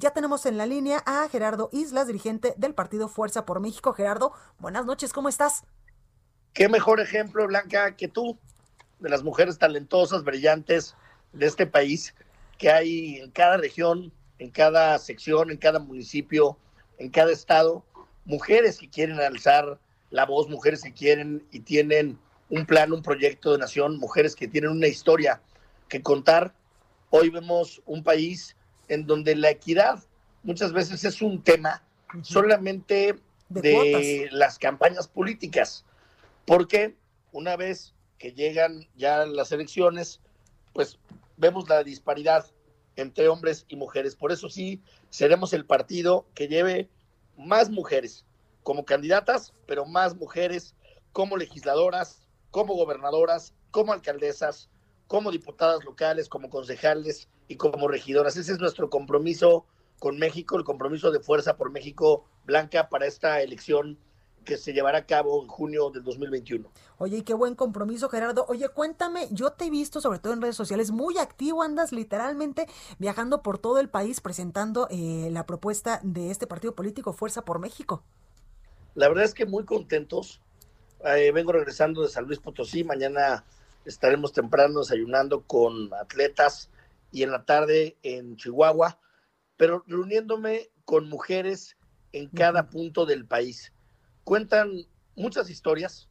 Ya tenemos en la línea a Gerardo Islas, dirigente del partido Fuerza por México. Gerardo, buenas noches, ¿cómo estás? Qué mejor ejemplo, Blanca, que tú, de las mujeres talentosas, brillantes de este país, que hay en cada región, en cada sección, en cada municipio, en cada estado, mujeres que quieren alzar la voz, mujeres que quieren y tienen un plan, un proyecto de nación, mujeres que tienen una historia que contar. Hoy vemos un país en donde la equidad muchas veces es un tema solamente De de, las campañas políticas, porque una vez que llegan ya las elecciones, pues vemos la disparidad entre hombres y mujeres. Por eso sí, seremos el partido que lleve más mujeres como candidatas, pero más mujeres como legisladoras, como gobernadoras, como alcaldesas, como diputadas locales, como concejales y como regidoras. Ese es nuestro compromiso con México, el compromiso de Fuerza por México Blanca para esta elección que se llevará a cabo en junio del 2021. Oye, y qué buen compromiso, Gerardo. Oye, cuéntame, yo te he visto, sobre todo en redes sociales, muy activo, andas literalmente viajando por todo el país presentando eh, la propuesta de este partido político Fuerza por México. La verdad es que muy contentos. Eh, vengo regresando de San Luis Potosí. Mañana estaremos temprano desayunando con atletas y en la tarde en Chihuahua, pero reuniéndome con mujeres en cada punto del país. Cuentan muchas historias,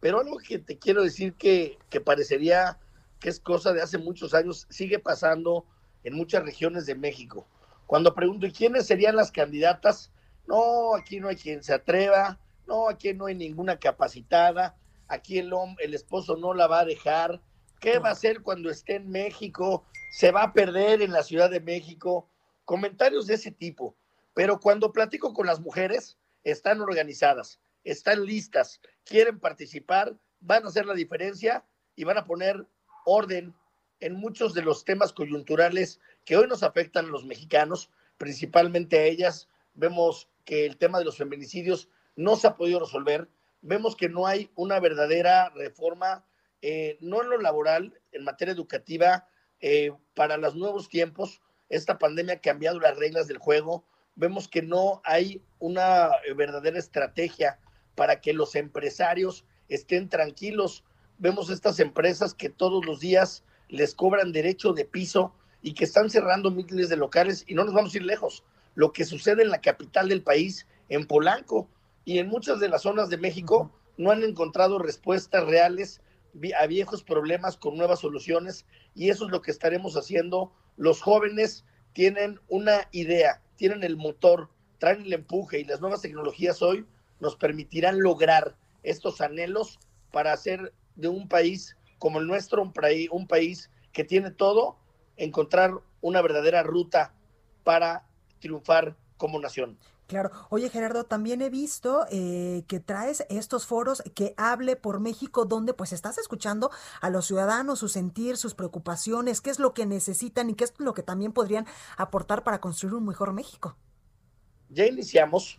pero algo que te quiero decir que, que parecería que es cosa de hace muchos años, sigue pasando en muchas regiones de México. Cuando pregunto, ¿y quiénes serían las candidatas? No, aquí no hay quien se atreva, no, aquí no hay ninguna capacitada, aquí el, el esposo no la va a dejar. ¿Qué va a hacer cuando esté en México? Se va a perder en la Ciudad de México. Comentarios de ese tipo. Pero cuando platico con las mujeres, están organizadas, están listas, quieren participar, van a hacer la diferencia y van a poner orden en muchos de los temas coyunturales que hoy nos afectan a los mexicanos, principalmente a ellas. Vemos que el tema de los feminicidios no se ha podido resolver. Vemos que no hay una verdadera reforma, eh, no en lo laboral, en materia educativa, eh, para los nuevos tiempos. Esta pandemia ha cambiado las reglas del juego. Vemos que no hay una eh, verdadera estrategia para que los empresarios estén tranquilos. Vemos estas empresas que todos los días les cobran derecho de piso y que están cerrando miles de locales y no nos vamos a ir lejos. Lo que sucede en la capital del país, en Polanco y en muchas de las zonas de México, no han encontrado respuestas reales a viejos problemas con nuevas soluciones y eso es lo que estaremos haciendo. Los jóvenes tienen una idea, tienen el motor, traen el empuje y las nuevas tecnologías hoy nos permitirán lograr estos anhelos para hacer de un país como el nuestro un, país que tiene todo, encontrar una verdadera ruta para triunfar como nación. Claro. Oye, Gerardo, también he visto eh, que traes estos foros que hable por México, donde pues estás escuchando a los ciudadanos, su sentir, sus preocupaciones, qué es lo que necesitan y qué es lo que también podrían aportar para construir un mejor México. Ya iniciamos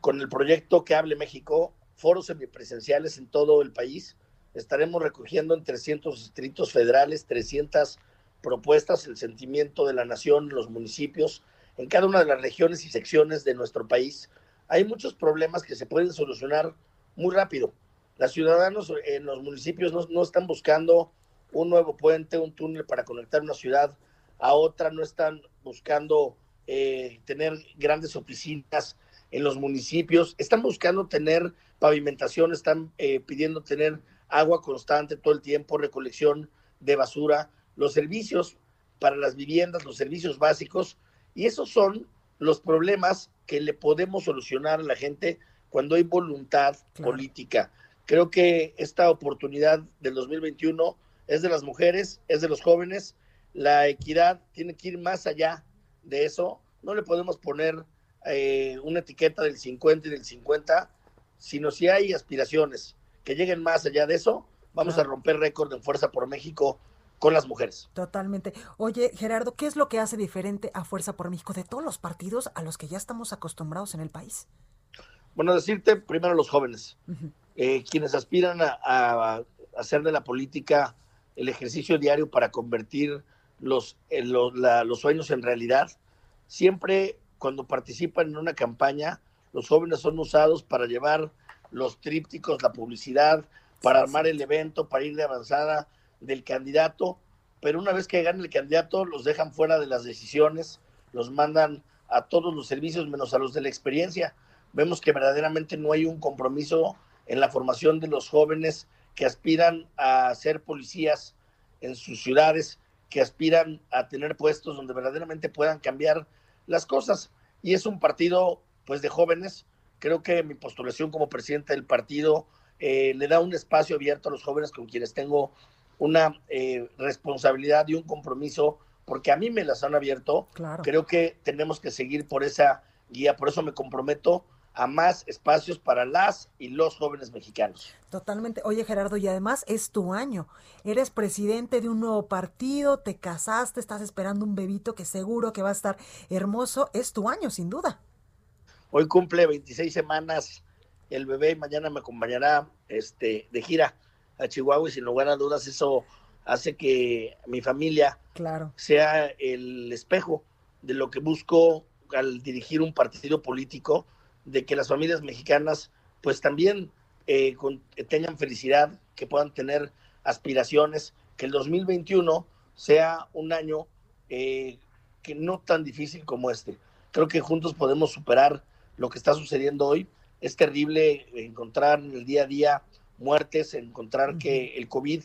con el proyecto que hable México, foros semipresenciales en todo el país. Estaremos recogiendo en 300 distritos federales, 300 propuestas, el sentimiento de la nación, los municipios, en cada una de las regiones y secciones de nuestro país. Hay muchos problemas que se pueden solucionar muy rápido. Los ciudadanos en los municipios no, no están buscando un nuevo puente, un túnel para conectar una ciudad a otra, no están buscando eh, tener grandes oficinas en los municipios, están buscando tener pavimentación, están eh, pidiendo tener agua constante todo el tiempo, recolección de basura, los servicios para las viviendas, los servicios básicos, y esos son los problemas que le podemos solucionar a la gente cuando hay voluntad Claro. política. Creo que esta oportunidad del 2021 es de las mujeres, es de los jóvenes, la equidad tiene que ir más allá de eso. No le podemos poner eh, una etiqueta del 50 y del 50, sino si hay aspiraciones que lleguen más allá de eso, vamos a romper récord en Fuerza por México con las mujeres. Totalmente. Oye, Gerardo, ¿qué es lo que hace diferente a Fuerza por México de todos los partidos a los que ya estamos acostumbrados en el país? Bueno, decirte primero los jóvenes, eh, quienes aspiran a, hacer de la política el ejercicio diario para convertir los, los sueños en realidad, siempre cuando participan en una campaña, los jóvenes son usados para llevar los trípticos, la publicidad, para armar el evento, para ir de avanzada del candidato, pero una vez que gane el candidato, los dejan fuera de las decisiones, los mandan a todos los servicios menos a los de la experiencia. Vemos que verdaderamente no hay un compromiso en la formación de los jóvenes que aspiran a ser policías en sus ciudades, que aspiran a tener puestos donde verdaderamente puedan cambiar las cosas. Y es un partido pues de jóvenes. Creo que mi postulación como presidente del partido eh, le da un espacio abierto a los jóvenes con quienes tengo una eh, responsabilidad y un compromiso, porque a mí me las han abierto. Creo que tenemos que seguir por esa guía, por eso me comprometo a más espacios para las y los jóvenes mexicanos. Totalmente. Oye Gerardo, y además es tu año. Eres presidente de un nuevo partido, te casaste, estás esperando un bebito que seguro que va a estar hermoso. Es tu año, sin duda. Hoy cumple 26 semanas el bebé y mañana me acompañará este, de gira a Chihuahua y sin lugar a dudas eso hace que mi familia claro. sea el espejo de lo que busco al dirigir un partido político de que las familias mexicanas pues también eh, tengan felicidad, que puedan tener aspiraciones, que el 2021 sea un año eh, que no tan difícil como este. Creo que juntos podemos superar lo que está sucediendo hoy. Es terrible encontrar en el día a día muertes, encontrar que el COVID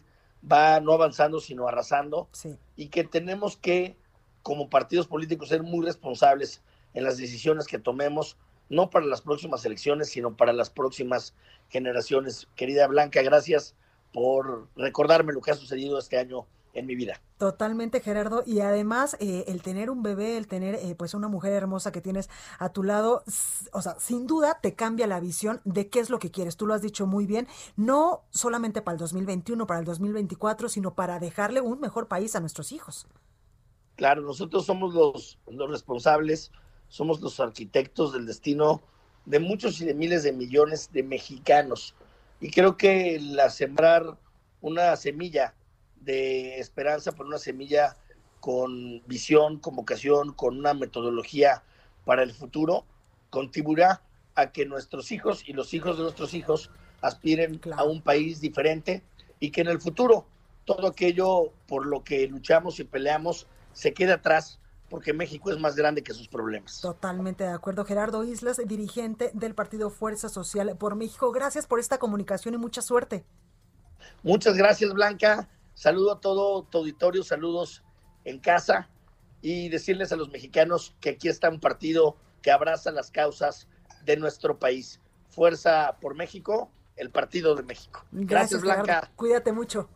va no avanzando, sino arrasando, y que tenemos que, como partidos políticos, ser muy responsables en las decisiones que tomemos, no para las próximas elecciones, sino para las próximas generaciones. Querida Blanca, gracias por recordarme lo que ha sucedido este año en mi vida. Totalmente, Gerardo. Y además, eh, el tener un bebé, el tener eh, pues una mujer hermosa que tienes a tu lado, o sea, sin duda te cambia la visión de qué es lo que quieres. Tú lo has dicho muy bien, no solamente para el 2021, para el 2024, sino para dejarle un mejor país a nuestros hijos. Claro, nosotros somos los, los responsables somos los arquitectos del destino de muchos y de miles de millones de mexicanos. Y creo que la sembrar una semilla de esperanza, por una semilla con visión, con vocación, con una metodología para el futuro, contribuirá a que nuestros hijos y los hijos de nuestros hijos aspiren a un país diferente y que en el futuro todo aquello por lo que luchamos y peleamos se quede atrás porque México es más grande que sus problemas. Totalmente de acuerdo. Gerardo Islas, dirigente del Partido Fuerza Social por México. Gracias por esta comunicación y mucha suerte. Muchas gracias, Blanca. Saludo a todo tu auditorio, saludos en casa y decirles a los mexicanos que aquí está un partido que abraza las causas de nuestro país. Fuerza por México, el Partido de México. Gracias, Blanca. Cuídate mucho.